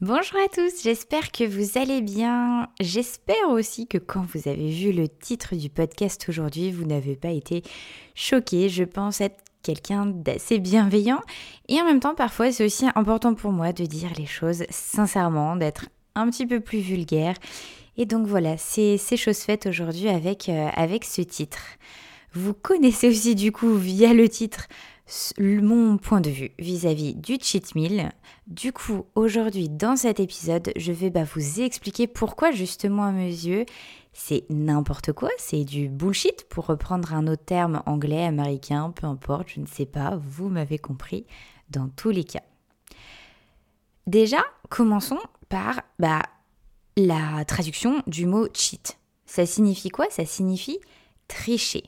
Bonjour à tous, j'espère que vous allez bien. J'espère aussi que quand vous avez vu le titre du podcast aujourd'hui, vous n'avez pas été choqué. Je pense être quelqu'un d'assez bienveillant et en même temps parfois c'est aussi important pour moi de dire les choses sincèrement, d'être un petit peu plus vulgaire. Et donc voilà, c'est chose faite aujourd'hui avec, euh, avec ce titre. Vous connaissez aussi du coup via le titre mon point de vue vis-à-vis du cheat meal. Du coup, aujourd'hui, dans cet épisode, je vais bah, vous expliquer pourquoi, justement, à mes yeux, c'est n'importe quoi, c'est du bullshit, pour reprendre un autre terme anglais, américain, peu importe, je ne sais pas, vous m'avez compris, dans tous les cas. Déjà, commençons par bah, la traduction du mot cheat. Ça signifie quoi? Ça signifie tricher.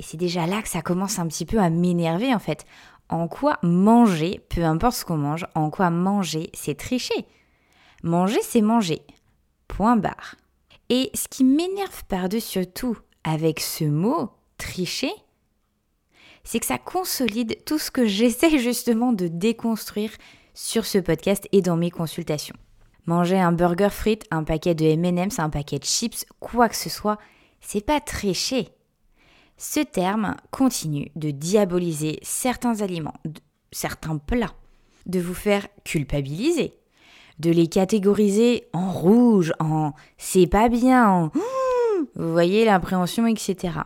Et c'est déjà là que ça commence un petit peu à m'énerver en fait. En quoi manger, peu importe ce qu'on mange, en quoi manger, c'est tricher? Manger, c'est manger. Point barre. Et ce qui m'énerve par-dessus tout avec ce mot tricher, c'est que ça consolide tout ce que j'essaie justement de déconstruire sur ce podcast et dans mes consultations. Manger un burger frites, un paquet de M&M's, un paquet de chips, quoi que ce soit, c'est pas tricher. Ce terme continue de diaboliser certains aliments, certains plats, de vous faire culpabiliser, de les catégoriser en rouge, en c'est pas bien, en vous voyez l'appréhension, etc.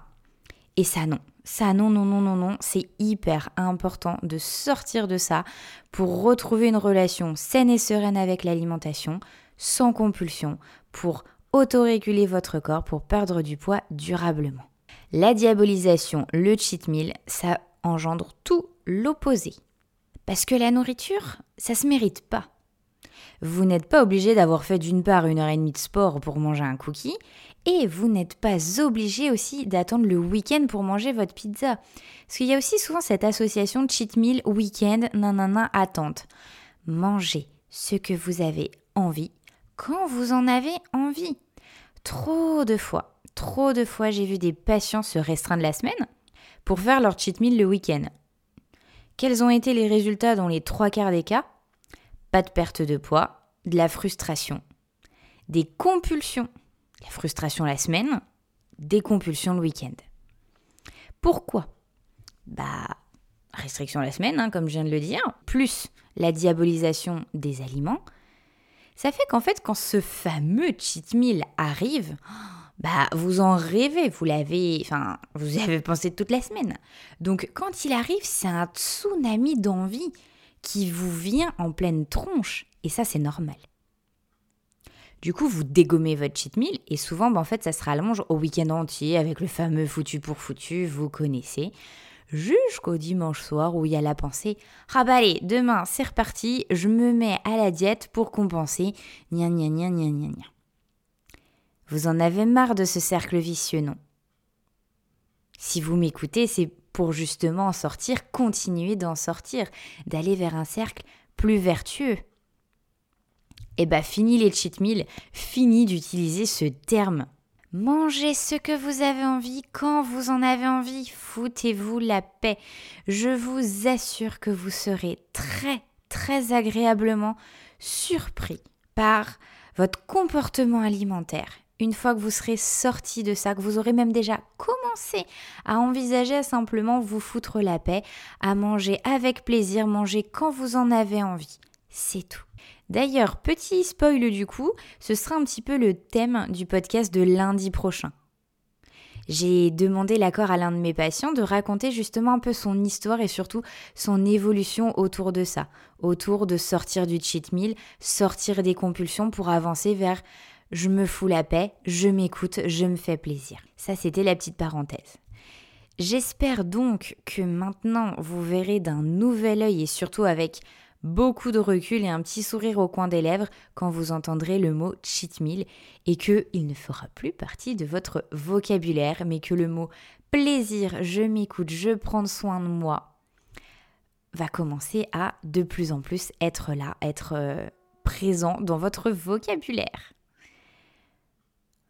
Et ça non, ça non, non, non, non, non, c'est hyper important de sortir de ça pour retrouver une relation saine et sereine avec l'alimentation, sans compulsion, pour autoréguler votre corps, pour perdre du poids durablement. La diabolisation, le cheat meal, ça engendre tout l'opposé. Parce que la nourriture, ça se mérite pas. Vous n'êtes pas obligé d'avoir fait d'une part une heure et demie de sport pour manger un cookie, et vous n'êtes pas obligé aussi d'attendre le week-end pour manger votre pizza. Parce qu'il y a aussi souvent cette association cheat meal, week-end, nanana, attente. Mangez ce que vous avez envie quand vous en avez envie. Trop de fois, Trop de fois, j'ai vu des patients se restreindre la semaine pour faire leur cheat meal le week-end. Quels ont été les résultats dans les trois quarts des cas? Pas de perte de poids, de la frustration, des compulsions, la frustration la semaine, des compulsions le week-end. Pourquoi? Bah, restriction la semaine, hein, comme je viens de le dire, plus la diabolisation des aliments, ça fait qu'en fait, quand ce fameux cheat meal arrive, bah vous en rêvez, vous l'avez, enfin, vous y avez pensé toute la semaine. Donc quand il arrive, c'est un tsunami d'envie qui vous vient en pleine tronche, et ça c'est normal. Du coup, vous dégommez votre cheat meal et souvent, bah, en fait, ça se rallonge au week-end entier avec le fameux foutu pour foutu, vous connaissez, jusqu'au dimanche soir où il y a la pensée Ah bah allez, demain c'est reparti, je me mets à la diète pour compenser, gna gna gna gna gna gna. Vous en avez marre de ce cercle vicieux, non? Si vous m'écoutez, c'est pour justement en sortir, continuer d'en sortir, d'aller vers un cercle plus vertueux. Eh bah fini les cheat meals, fini d'utiliser ce terme. Mangez ce que vous avez envie quand vous en avez envie, foutez-vous la paix. Je vous assure que vous serez très très agréablement surpris par votre comportement alimentaire une fois que vous serez sorti de ça, que vous aurez même déjà commencé à envisager à simplement vous foutre la paix, à manger avec plaisir, manger quand vous en avez envie. C'est tout. D'ailleurs, petit spoil du coup, ce sera un petit peu le thème du podcast de lundi prochain. J'ai demandé l'accord à l'un de mes patients de raconter justement un peu son histoire et surtout son évolution autour de ça, autour de sortir du cheat meal, sortir des compulsions pour avancer vers je me fous la paix, je m'écoute, je me fais plaisir. Ça, c'était la petite parenthèse. J'espère donc que maintenant vous verrez d'un nouvel œil et surtout avec beaucoup de recul et un petit sourire au coin des lèvres quand vous entendrez le mot cheat meal et que il ne fera plus partie de votre vocabulaire, mais que le mot plaisir, je m'écoute, je prends soin de moi va commencer à de plus en plus être là, être euh, présent dans votre vocabulaire.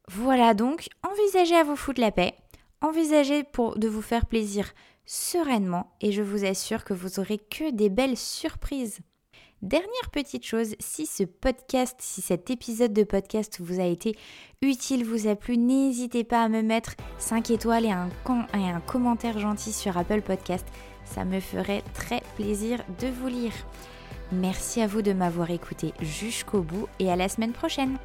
Voilà donc, envisagez à vous foutre la paix, envisagez de vous faire plaisir sereinement et je vous assure que vous aurez que des belles surprises. Dernière petite chose, si ce podcast, si cet épisode de podcast vous a été utile, vous a plu, n'hésitez pas à me mettre 5 étoiles et un, et un commentaire gentil sur Apple Podcast. Ça me ferait très plaisir de vous lire. Merci à vous de m'avoir écouté jusqu'au bout et à la semaine prochaine.